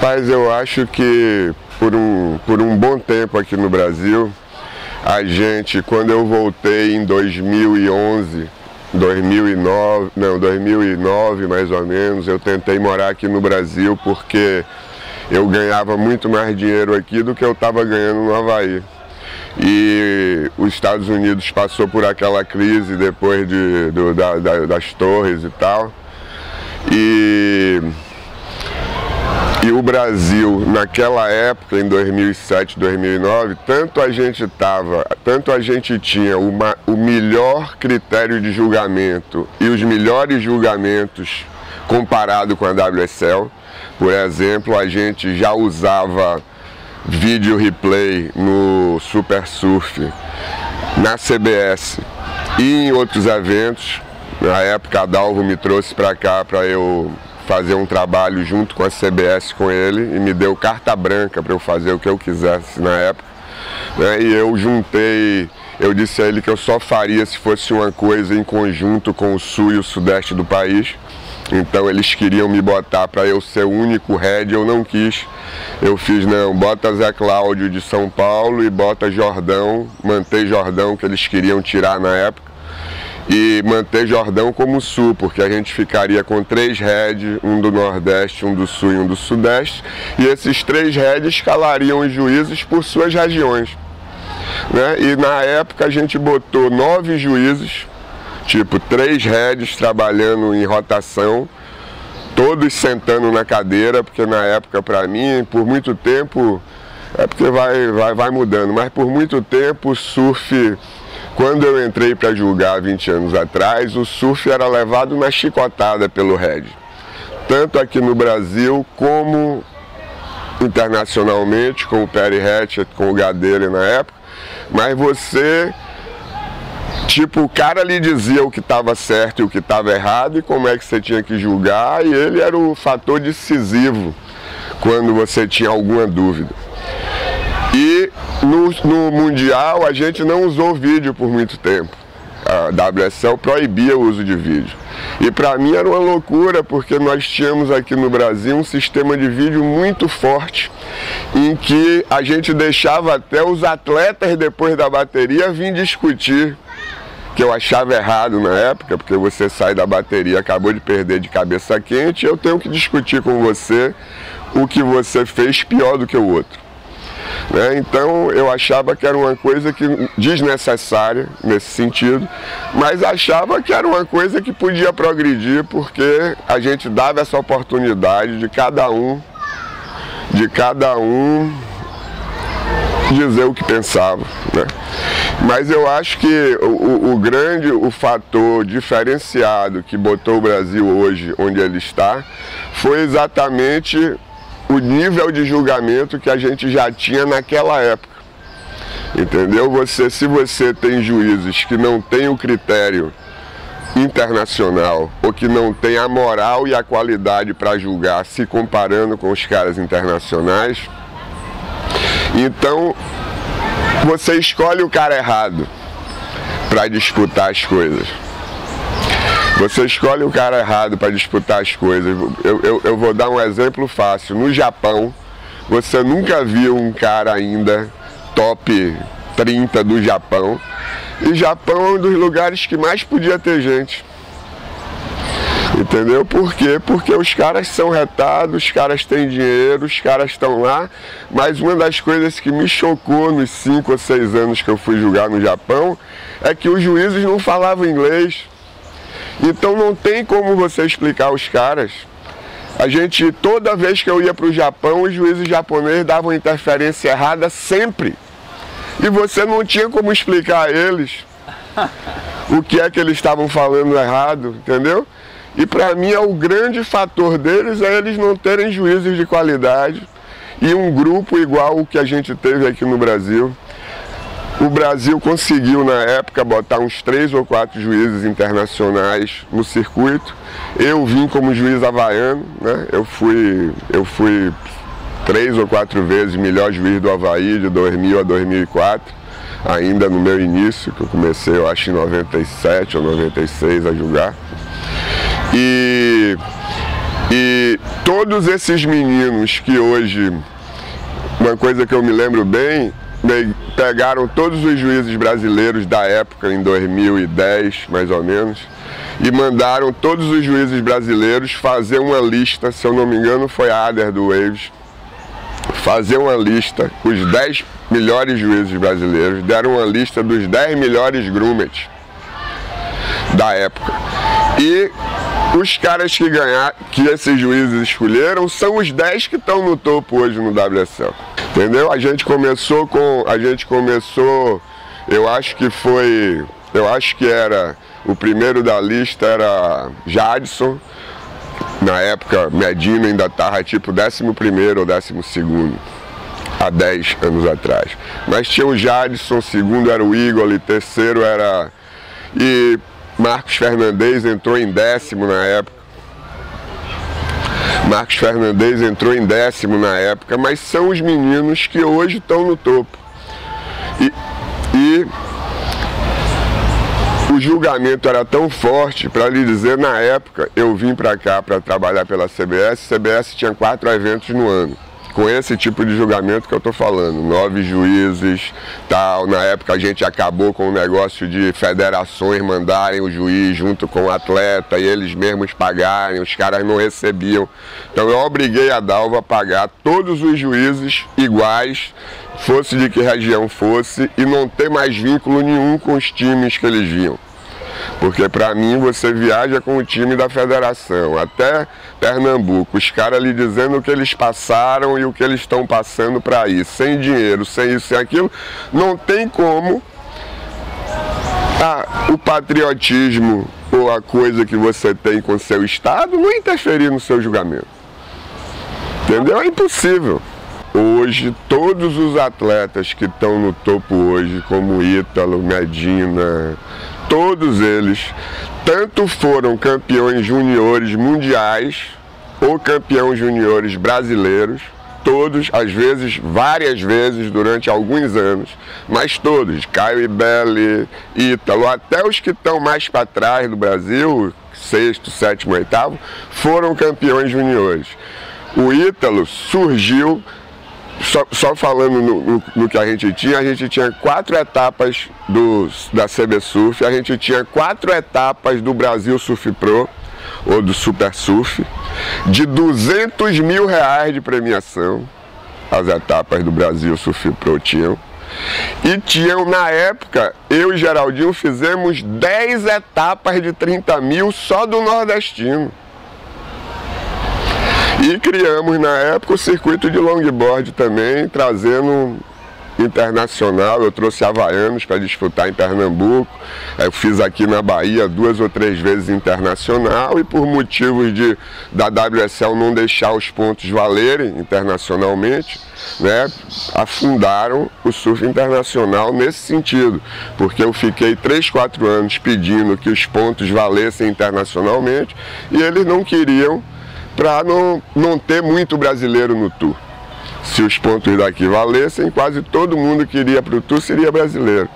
Rapaz, eu acho que por um, por um bom tempo aqui no Brasil, a gente, quando eu voltei em 2011, 2009, não, 2009 mais ou menos, eu tentei morar aqui no Brasil porque eu ganhava muito mais dinheiro aqui do que eu estava ganhando no Havaí. E os Estados Unidos passou por aquela crise depois de, do, da, da, das torres e tal. E e o Brasil, naquela época, em 2007, 2009, tanto a gente tava, tanto a gente tinha uma, o melhor critério de julgamento e os melhores julgamentos comparado com a WSL. Por exemplo, a gente já usava vídeo replay no Super Surf, na CBS e em outros eventos. Na época a Dalvo me trouxe para cá para eu fazer um trabalho junto com a CBS com ele e me deu carta branca para eu fazer o que eu quisesse na época. Né? E eu juntei, eu disse a ele que eu só faria se fosse uma coisa em conjunto com o sul e o sudeste do país. Então eles queriam me botar para eu ser o único head, eu não quis. Eu fiz, não, bota Zé Cláudio de São Paulo e bota Jordão, mantei Jordão que eles queriam tirar na época e manter Jordão como sul, porque a gente ficaria com três heads, um do Nordeste, um do Sul e um do Sudeste, e esses três heads escalariam os juízes por suas regiões. Né? E na época a gente botou nove juízes, tipo três heads trabalhando em rotação, todos sentando na cadeira, porque na época para mim, por muito tempo, é porque vai, vai, vai mudando, mas por muito tempo o surf quando eu entrei para julgar 20 anos atrás, o surf era levado na chicotada pelo RED. Tanto aqui no Brasil como internacionalmente, com o Perry Hatchett, com o Gadelha na época. Mas você, tipo, o cara lhe dizia o que estava certo e o que estava errado e como é que você tinha que julgar, e ele era o fator decisivo quando você tinha alguma dúvida. E no, no Mundial a gente não usou vídeo por muito tempo. A WSL proibia o uso de vídeo. E para mim era uma loucura, porque nós tínhamos aqui no Brasil um sistema de vídeo muito forte, em que a gente deixava até os atletas depois da bateria vir discutir, que eu achava errado na época, porque você sai da bateria, acabou de perder de cabeça quente, eu tenho que discutir com você o que você fez pior do que o outro. Né? Então eu achava que era uma coisa que desnecessária nesse sentido, mas achava que era uma coisa que podia progredir porque a gente dava essa oportunidade de cada um, de cada um dizer o que pensava. Né? Mas eu acho que o, o, grande, o fator diferenciado que botou o Brasil hoje onde ele está foi exatamente o nível de julgamento que a gente já tinha naquela época. Entendeu? Você, se você tem juízes que não têm o critério internacional ou que não tem a moral e a qualidade para julgar se comparando com os caras internacionais, então você escolhe o cara errado para disputar as coisas. Você escolhe o cara errado para disputar as coisas. Eu, eu, eu vou dar um exemplo fácil. No Japão, você nunca viu um cara ainda top 30 do Japão. E Japão é um dos lugares que mais podia ter gente. Entendeu? Por quê? Porque os caras são retados, os caras têm dinheiro, os caras estão lá. Mas uma das coisas que me chocou nos 5 ou 6 anos que eu fui julgar no Japão é que os juízes não falavam inglês. Então não tem como você explicar aos caras. A gente, toda vez que eu ia para o Japão, os juízes japoneses davam interferência errada sempre. E você não tinha como explicar a eles o que é que eles estavam falando errado, entendeu? E para mim é o grande fator deles é eles não terem juízes de qualidade e um grupo igual o que a gente teve aqui no Brasil. O Brasil conseguiu, na época, botar uns três ou quatro juízes internacionais no circuito. Eu vim como juiz havaiano, né? eu, fui, eu fui três ou quatro vezes melhor juiz do Havaí de 2000 a 2004, ainda no meu início, que eu comecei, eu acho, em 97 ou 96 a julgar. E E todos esses meninos que hoje, uma coisa que eu me lembro bem, pegaram todos os juízes brasileiros da época, em 2010 mais ou menos, e mandaram todos os juízes brasileiros fazer uma lista, se eu não me engano foi a Ader do Waves, fazer uma lista, os 10 melhores juízes brasileiros, deram uma lista dos 10 melhores grumets da época. E os caras que ganhar, que esses juízes escolheram, são os 10 que estão no topo hoje no WSL. Entendeu? A gente começou com. A gente começou, eu acho que foi. Eu acho que era. O primeiro da lista era Jadson. Na época, Medina ainda estava tipo 11 ou 12 há 10 anos atrás. Mas tinha o Jadson, segundo era o Igor, terceiro era. E Marcos Fernandes entrou em décimo na época. Marcos Fernandes entrou em décimo na época, mas são os meninos que hoje estão no topo. E, e o julgamento era tão forte, para lhe dizer, na época eu vim para cá para trabalhar pela CBS, CBS tinha quatro eventos no ano com esse tipo de julgamento que eu estou falando, nove juízes, tal. Na época a gente acabou com o negócio de federações mandarem o juiz junto com o atleta e eles mesmos pagarem, os caras não recebiam. Então eu obriguei a Dalva a pagar todos os juízes iguais, fosse de que região fosse, e não ter mais vínculo nenhum com os times que eles vinham. Porque para mim você viaja com o time da federação, até Pernambuco, os caras lhe dizendo o que eles passaram e o que eles estão passando para ir, sem dinheiro, sem isso, sem aquilo, não tem como ah, o patriotismo ou a coisa que você tem com seu Estado não interferir no seu julgamento. Entendeu? É impossível. Hoje, todos os atletas que estão no topo hoje, como Ítalo, Medina, todos eles, tanto foram campeões juniores mundiais ou campeões juniores brasileiros, todos, às vezes, várias vezes durante alguns anos, mas todos, Caio Ibelli, Ítalo, até os que estão mais para trás do Brasil, sexto, sétimo, oitavo, foram campeões juniores. O Ítalo surgiu só, só falando no, no, no, que a gente tinha, a gente tinha quatro etapas do, da CB Surf, a gente tinha quatro etapas do Brasil Surf Pro, ou do Super Surf, de 200 mil reais de premiação, as etapas do Brasil Surf Pro tinham. E tinham, na época, eu e Geraldinho fizemos 10 etapas de 30 mil só do nordestino. E criamos na época o circuito de longboard também, trazendo internacional. Eu trouxe havaianos para disputar em Pernambuco. Eu fiz aqui na Bahia duas ou três vezes internacional e por motivos de da WSL não deixar os pontos valerem internacionalmente, né, afundaram o surf internacional nesse sentido, porque eu fiquei três, quatro anos pedindo que os pontos valessem internacionalmente e eles não queriam para não, não ter muito brasileiro no Tour. Se os pontos daqui valessem, quase todo mundo que iria para o Tour seria brasileiro.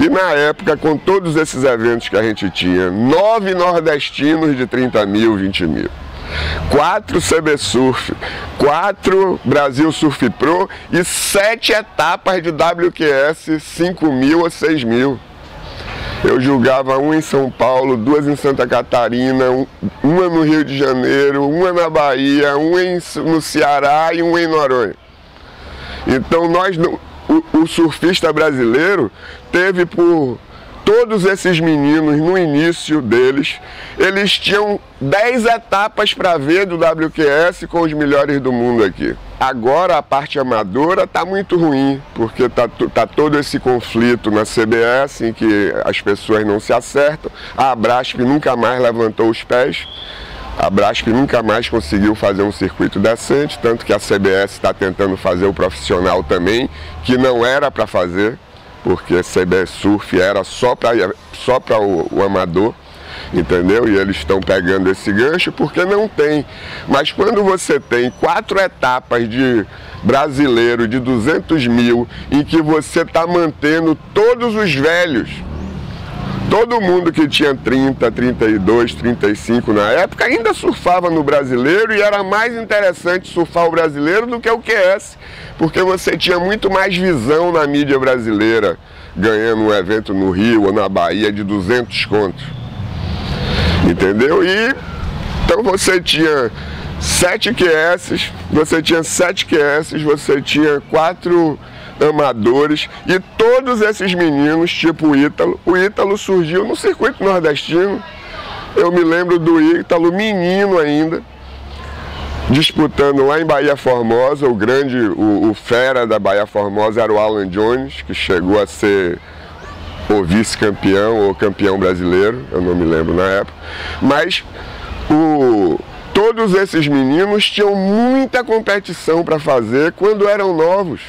E na época, com todos esses eventos que a gente tinha, nove nordestinos de 30 mil, 20 mil. Quatro CB Surf, quatro Brasil Surf Pro e sete etapas de WQS 5 mil ou 6 mil. Eu julgava um em São Paulo, duas em Santa Catarina, uma no Rio de Janeiro, uma na Bahia, uma no Ceará e uma em Noronha. Então nós, o surfista brasileiro teve por todos esses meninos, no início deles, eles tinham 10 etapas para ver do WQS com os melhores do mundo aqui. Agora a parte amadora está muito ruim, porque está tá todo esse conflito na CBS em que as pessoas não se acertam. A Abrasp nunca mais levantou os pés. A Brasp nunca mais conseguiu fazer um circuito decente, tanto que a CBS está tentando fazer o profissional também, que não era para fazer porque CB Surf era só para só o, o amador, entendeu? E eles estão pegando esse gancho porque não tem. Mas quando você tem quatro etapas de brasileiro de 200 mil, em que você está mantendo todos os velhos, Todo mundo que tinha 30, 32, 35 na época ainda surfava no brasileiro e era mais interessante surfar o brasileiro do que o QS, porque você tinha muito mais visão na mídia brasileira ganhando um evento no Rio ou na Bahia de 200 contos. Entendeu? E então você tinha sete QS, você tinha sete QS, você tinha quatro amadores e todos esses meninos, tipo o Ítalo, o Ítalo surgiu no circuito nordestino. Eu me lembro do Ítalo, menino ainda, disputando lá em Bahia Formosa, o grande, o, o fera da Bahia Formosa era o Alan Jones, que chegou a ser o vice-campeão ou campeão brasileiro, eu não me lembro na época, mas o, todos esses meninos tinham muita competição para fazer quando eram novos.